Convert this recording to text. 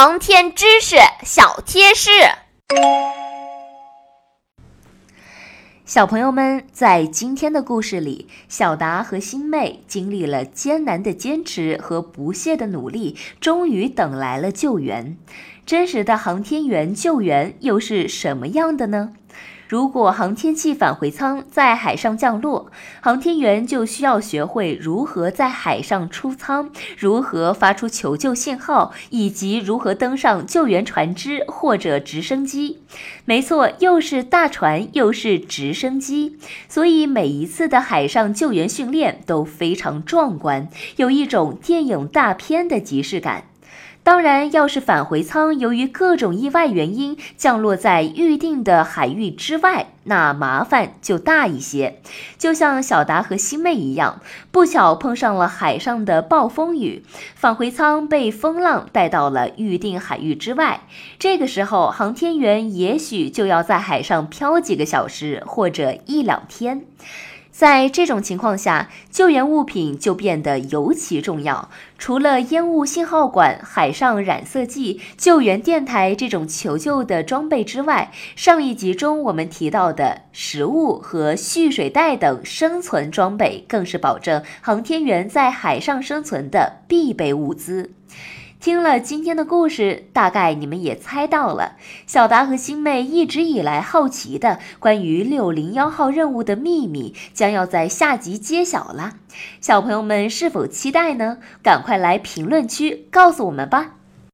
航天知识小贴士。小朋友们，在今天的故事里，小达和新妹经历了艰难的坚持和不懈的努力，终于等来了救援。真实的航天员救援又是什么样的呢？如果航天器返回舱在海上降落，航天员就需要学会如何在海上出舱，如何发出求救信号，以及如何登上救援船只或者直升机。没错，又是大船，又是直升机，所以每一次的海上救援训练都非常壮观，有一种电影大片的即视感。当然，要是返回舱由于各种意外原因降落在预定的海域之外，那麻烦就大一些。就像小达和星妹一样，不巧碰上了海上的暴风雨，返回舱被风浪带到了预定海域之外。这个时候，航天员也许就要在海上漂几个小时或者一两天。在这种情况下，救援物品就变得尤其重要。除了烟雾信号管、海上染色剂、救援电台这种求救的装备之外，上一集中我们提到的食物和蓄水袋等生存装备，更是保证航天员在海上生存的必备物资。听了今天的故事，大概你们也猜到了，小达和星妹一直以来好奇的关于六零幺号任务的秘密，将要在下集揭晓了。小朋友们是否期待呢？赶快来评论区告诉我们吧。